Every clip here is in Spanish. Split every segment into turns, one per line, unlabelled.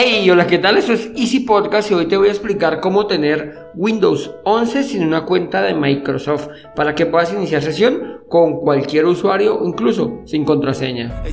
Hey, hola, ¿qué tal? Esto es Easy Podcast y hoy te voy a explicar cómo tener Windows 11 sin una cuenta de Microsoft para que puedas iniciar sesión con cualquier usuario, incluso sin contraseña.
They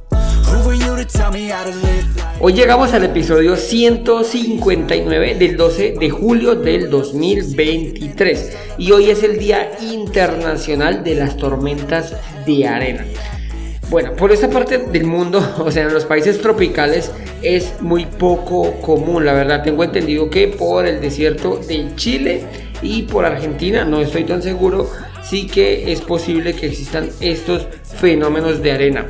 Hoy llegamos al episodio 159 del 12 de julio del 2023 y hoy es el Día Internacional de las Tormentas de Arena. Bueno, por esta parte del mundo, o sea, en los países tropicales es muy poco común, la verdad. Tengo entendido que por el desierto de Chile y por Argentina, no estoy tan seguro, sí que es posible que existan estos fenómenos de arena.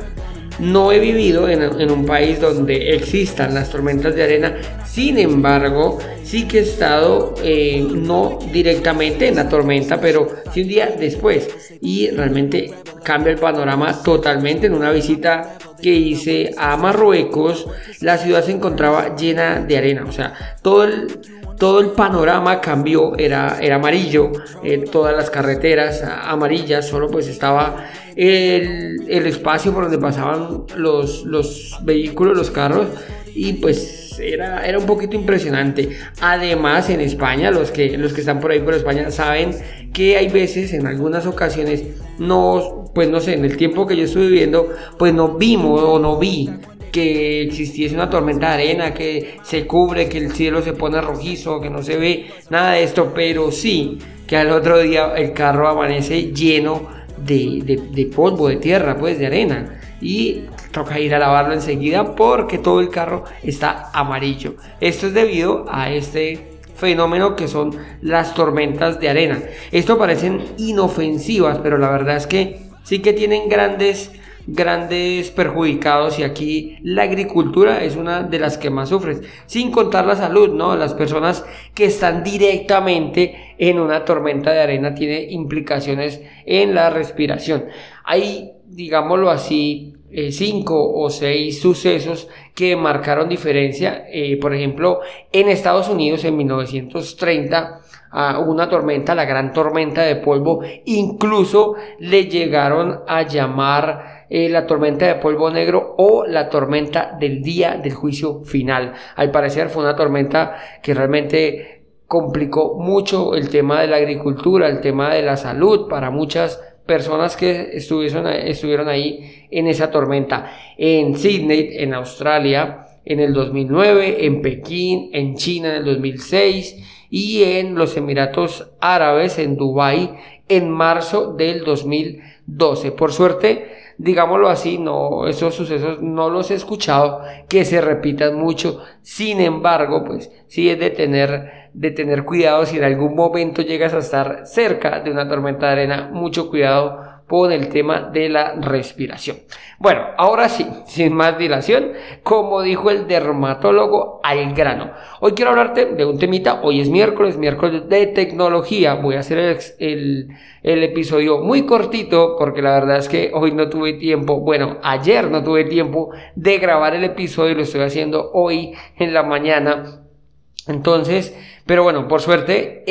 No he vivido en, un país donde existan las tormentas de arena, sin embargo, sí que he estado eh, no directamente en la tormenta, pero sí un día después. Y realmente cambia el panorama totalmente en una visita que hice a Marruecos. La ciudad se encontraba llena de arena, o sea, todo el, todo el panorama cambió, era, era amarillo, eh, todas las carreteras amarillas, solo pues estaba el, el espacio por donde pasaban los, los vehículos, los carros, y pues era, era un poquito impresionante. Además, en España, los que, los que están por ahí por España saben que hay veces, en algunas ocasiones, no, pues no sé, en el tiempo que yo estuve viviendo, pues no vimos o no vi que existiese una tormenta de arena, que se cubre, que el cielo se pone rojizo, que no se ve nada de esto, pero sí que al otro día el carro amanece lleno de, de- de polvo, de tierra, pues de arena. Y toca ir a lavarlo enseguida porque todo el carro está amarillo. Esto es debido a este fenómeno que son las tormentas de arena. Esto parecen inofensivas, pero la verdad es que sí que tienen grandes grandes perjudicados y aquí la agricultura es una de las que más sufre, sin contar la salud, ¿no? Las personas que están directamente en una tormenta de arena tiene implicaciones en la respiración. Hay, digámoslo así, eh, cinco o seis sucesos que marcaron diferencia. Eh, por ejemplo, en Estados Unidos en 1930 a una tormenta, la gran tormenta de polvo, incluso le llegaron a llamar eh, la tormenta de polvo negro o la tormenta del día del juicio final. Al parecer fue una tormenta que realmente complicó mucho el tema de la agricultura, el tema de la salud para muchas personas que estuvieron, estuvieron ahí en esa tormenta. En Sydney, en Australia, en el 2009, en Pekín, en China en el 2006 y en los Emiratos Árabes, en Dubái, en marzo del 2012. Por suerte, digámoslo así, no, esos sucesos no los he escuchado que se repitan mucho. Sin embargo, pues sí es de tener, de tener cuidado si en algún momento llegas a estar cerca de una tormenta de arena, mucho cuidado con el tema de la respiración. Bueno, ahora sí, sin más dilación, como dijo el dermatólogo, al grano. Hoy quiero hablarte de un temita, hoy es miércoles, miércoles de tecnología, voy a hacer el, el, episodio muy cortito porque la verdad es que hoy no tuve tiempo, bueno, ayer no tuve tiempo de grabar el episodio, lo estoy haciendo hoy en la mañana. Entonces, pero bueno, por suerte,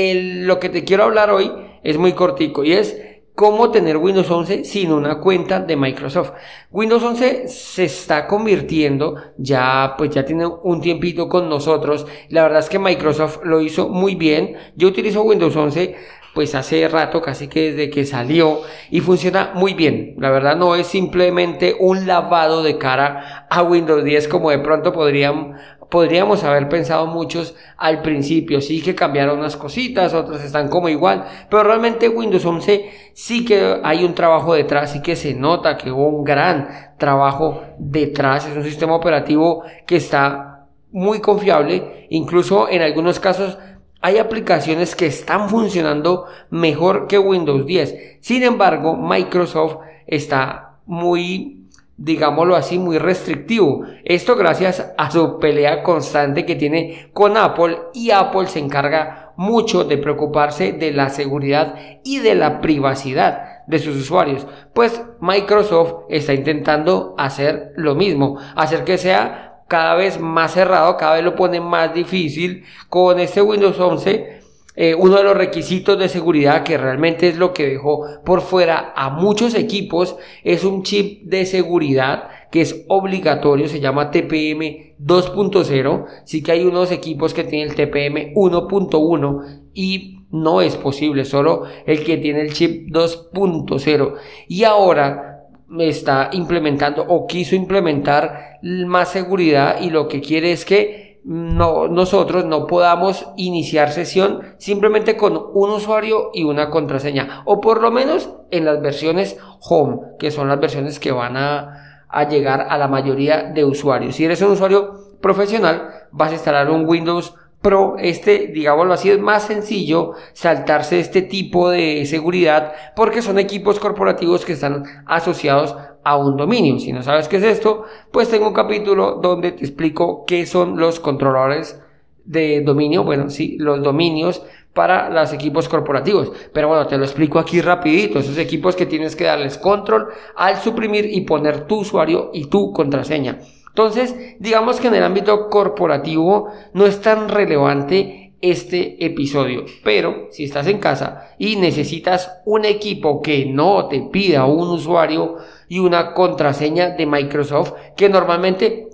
lo que te quiero hablar hoy es muy cortico y es cómo tener Windows 11 sin una cuenta de Microsoft. Windows 11 se está convirtiendo, ya pues ya tiene un tiempito con nosotros. La verdad es que Microsoft lo hizo muy bien. Yo utilizo Windows 11 pues hace rato, casi que desde que salió y funciona muy bien. La verdad no es simplemente un lavado de cara a Windows 10 como de pronto podrían podríamos haber pensado muchos al principio. Sí que cambiaron unas cositas, otras están como igual, pero realmente Windows 11 sí que hay un trabajo detrás, sí que se nota que hubo un gran trabajo detrás. Es un sistema operativo que está muy confiable, incluso en algunos casos hay aplicaciones que están funcionando mejor que Windows 10. Sin embargo, Microsoft está muy, digámoslo así, muy restrictivo. Esto gracias a su pelea constante que tiene con Apple y Apple se encarga mucho de preocuparse de la seguridad y de la privacidad de sus usuarios. Pues Microsoft está intentando hacer lo mismo, hacer que sea cada vez más cerrado, cada vez lo pone más difícil. Con este Windows 11 eh, uno de los requisitos de seguridad que realmente es lo que dejó por fuera a muchos equipos es un chip de seguridad que es obligatorio, se llama TPM 2.0, sí que hay unos equipos que tienen el TPM 1.1 y no es posible, solo el que tiene el chip 2.0 y ahora está implementando o quiso implementar más seguridad y lo que quiere es que no, nosotros no podamos iniciar sesión simplemente con un usuario y una contraseña, o por lo menos en las versiones home, que son las versiones que van a, a llegar a la mayoría de usuarios. Si eres un usuario profesional, vas a instalar un Windows Pro, este, digámoslo así, es más sencillo saltarse este tipo de seguridad porque son equipos corporativos que están asociados a un dominio. Si no sabes qué es esto, pues tengo un capítulo donde te explico qué son los controladores de dominio, bueno, sí, los dominios para los equipos corporativos. Pero bueno, te lo explico aquí rapidito, esos equipos que tienes que darles control al suprimir y poner tu usuario y tu contraseña. Entonces, digamos que en el ámbito corporativo no es tan relevante este episodio, pero si estás en casa y necesitas un equipo que no te pida un usuario y una contraseña de Microsoft, que normalmente,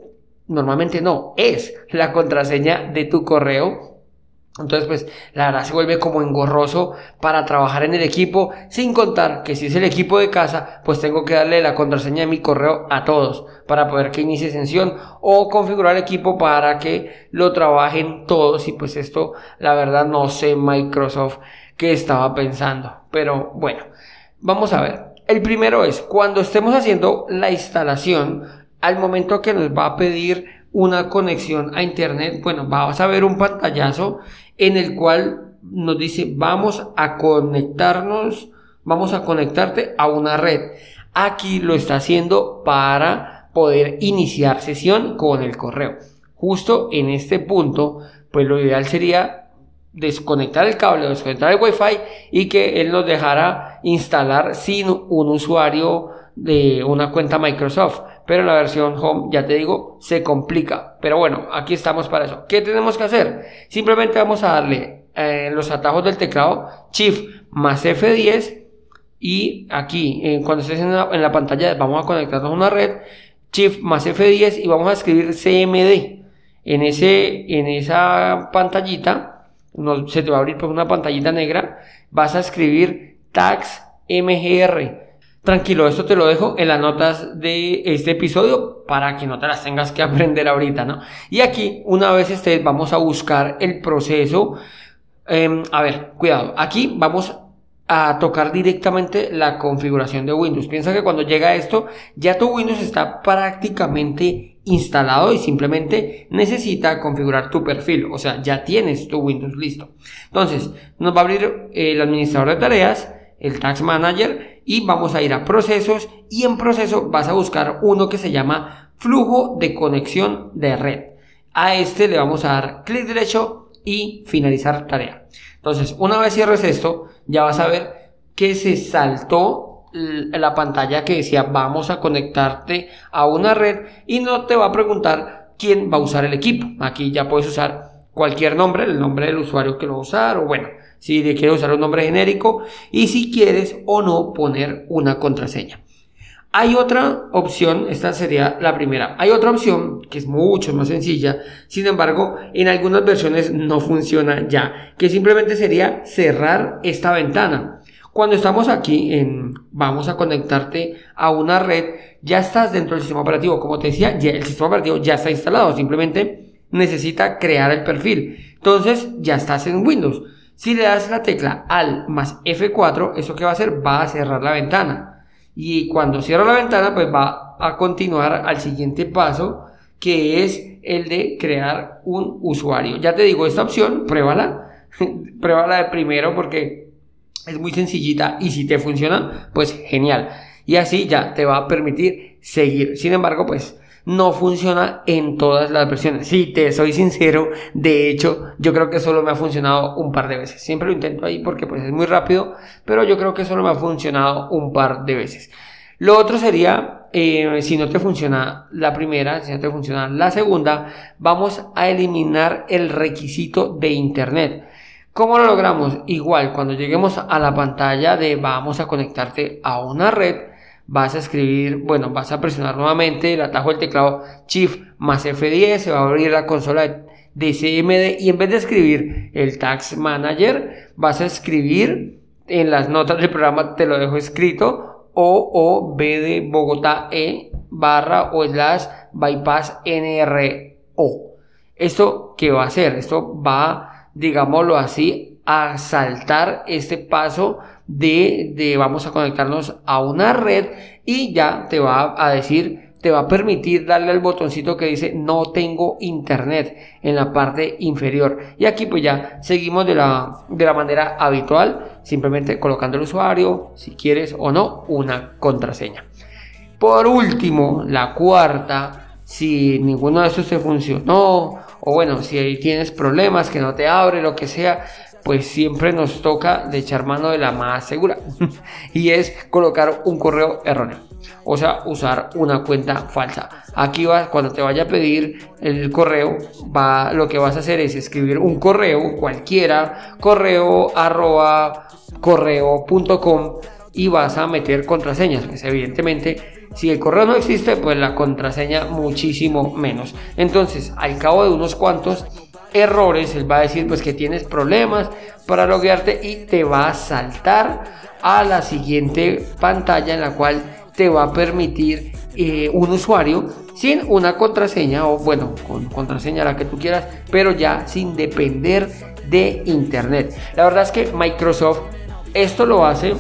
normalmente no, es la contraseña de tu correo, entonces, pues la verdad se vuelve como engorroso para trabajar en el equipo, sin contar que si es el equipo de casa, pues tengo que darle la contraseña de mi correo a todos para poder que inicie sesión o configurar el equipo para que lo trabajen todos. Y pues esto, la verdad, no sé Microsoft qué estaba pensando. Pero bueno, vamos a ver. El primero es cuando estemos haciendo la instalación, al momento que nos va a pedir una conexión a internet, bueno, vas a ver un pantallazo en el cual nos dice vamos a conectarnos, vamos a conectarte a una red. Aquí lo está haciendo para poder iniciar sesión con el correo. Justo en este punto, pues lo ideal sería desconectar el cable, desconectar el wifi y que él nos dejara instalar sin un usuario de una cuenta Microsoft pero la versión home, ya te digo, se complica. Pero bueno, aquí estamos para eso. ¿Qué tenemos que hacer? Simplemente vamos a darle eh, los atajos del teclado Shift más F10 y aquí, eh, cuando estés en la, pantalla, vamos a conectarnos a una red, Shift más F10 y vamos a escribir CMD. En, ese, en esa pantallita, se te va a abrir por una pantallita negra, vas a escribir tags MGR Tranquilo, esto te lo dejo en las notas de este episodio para que no te las tengas que aprender ahorita, ¿no? Y aquí, una vez estés, vamos a buscar el proceso. Em, a ver, cuidado, aquí vamos a tocar directamente la configuración de Windows. Piensa que cuando llega esto, ya tu Windows está prácticamente instalado y simplemente necesita configurar tu perfil. O sea, ya tienes tu Windows listo. Entonces, nos va a abrir el administrador de tareas, el Tax Manager y vamos a ir a procesos y en proceso vas a buscar uno que se llama flujo de conexión de red. A este le vamos a dar clic derecho y finalizar tarea. Entonces, una vez cierres esto, ya vas a ver que se saltó la pantalla que decía vamos a conectarte a una red y no te va a preguntar quién va a usar el equipo. Aquí ya puedes usar cualquier nombre, el nombre del usuario que lo va a usar o bueno, si quieres usar un nombre genérico y si quieres o no poner una contraseña. Hay otra opción, esta sería la primera. Hay otra opción que es mucho más sencilla, sin embargo, en algunas versiones no funciona ya, que simplemente sería cerrar esta ventana. Cuando estamos aquí en vamos a conectarte a una red, ya estás dentro del sistema operativo. Como te decía, ya el sistema operativo ya está instalado, simplemente necesita crear el perfil. Entonces, ya estás en Windows. Si le das la tecla al más F4, ¿eso que va a hacer? Va a cerrar la ventana. Y cuando cierra la ventana, pues va a continuar al siguiente paso, que es el de crear un usuario. Ya te digo, esta opción, pruébala. pruébala de primero porque es muy sencillita y si te funciona, pues genial. Y así ya te va a permitir seguir. Sin embargo, pues no funciona en todas las versiones. Si te soy sincero, de hecho, yo creo que solo me ha funcionado un par de veces. Siempre lo intento ahí porque pues es muy rápido, pero yo creo que solo me ha funcionado un par de veces. Lo otro sería, eh, si no te funciona la primera, si no te funciona la segunda, vamos a eliminar el requisito de internet. ¿Cómo lo logramos? Igual, cuando lleguemos a la pantalla de vamos a conectarte a una red, vas a escribir, bueno, vas a presionar nuevamente el atajo del teclado Shift más F10, se va a abrir la consola de CMD y en vez de escribir el Tax Manager, vas a escribir en las notas del programa, te lo dejo escrito, o B de Bogotá E barra o slash bypass NRO. ¿Esto qué va a hacer? Esto va digámoslo así, a saltar este paso de, de vamos a conectarnos a una red y ya te va a decir, te va a permitir darle al botoncito que dice no tengo internet en la parte inferior. Y aquí pues ya seguimos de la, de la manera habitual, simplemente colocando el usuario, si quieres o no, una contraseña. Por último, la cuarta, si ninguno de estos te funcionó o bueno, si ahí tienes problemas, que no te abre, lo que sea, pues siempre nos toca de echar mano de la más segura. y es colocar un correo erróneo. O sea, usar una cuenta falsa. Aquí vas, cuando te vaya a pedir el correo, va, lo que vas a hacer es escribir un correo cualquiera, correo arroba correo.com y vas a meter contraseñas. Pues evidentemente si el correo no existe, pues la contraseña muchísimo menos. Entonces, al cabo de unos cuantos errores, él va a decir pues que tienes problemas para loguearte y te va a saltar a la siguiente pantalla en la cual te va a permitir eh, un usuario sin una contraseña o bueno, con contraseña la que tú quieras, pero ya sin depender de internet. La verdad es que Microsoft esto lo hace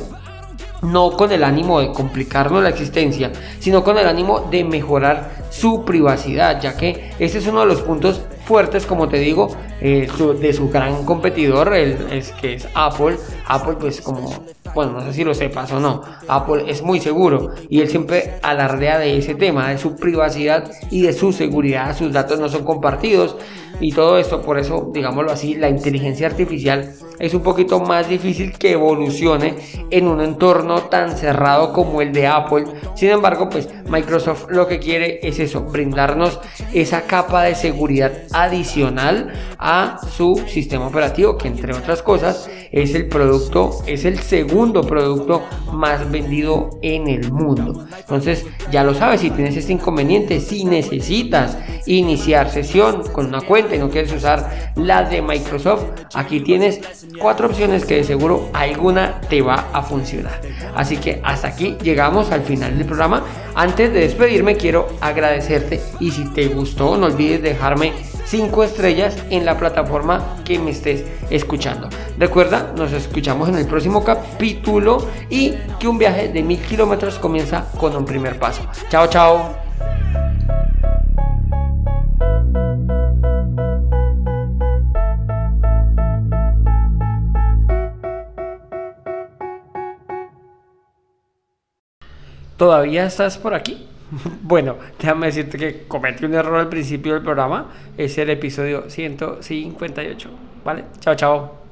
no con el ánimo de complicarnos la existencia, sino con el ánimo de mejorar su privacidad, ya que ese es uno de los puntos fuertes, como te digo, eh, de su gran competidor, el, es, que es Apple. Apple, pues como, bueno, no sé si lo sepas o no, Apple es muy seguro y él siempre alardea de ese tema, de su privacidad y de su seguridad, sus datos no son compartidos y todo esto, por eso, digámoslo así, la inteligencia artificial es un poquito más difícil que evolucione en un entorno tan cerrado como el de Apple. Sin embargo, pues Microsoft lo que quiere es eso, brindarnos esa capa de seguridad adicional a su sistema operativo, que entre otras cosas es el producto, es el segundo producto más vendido en el mundo. Entonces, ya lo sabes, si tienes este inconveniente, si necesitas iniciar sesión con una cuenta y no quieres usar la de Microsoft, aquí tienes cuatro opciones que de seguro alguna te va a funcionar. Así que hasta aquí llegamos al final del programa. Antes de despedirme quiero agradecerte y si te gustó no olvides dejarme 5 estrellas en la plataforma que me estés escuchando. Recuerda, nos escuchamos en el próximo capítulo y que un viaje de mil kilómetros comienza con un primer paso. Chao, chao. ¿Todavía estás por aquí? Bueno, déjame decirte que cometí un error al principio del programa. Es el episodio 158. ¿Vale? Chao, chao.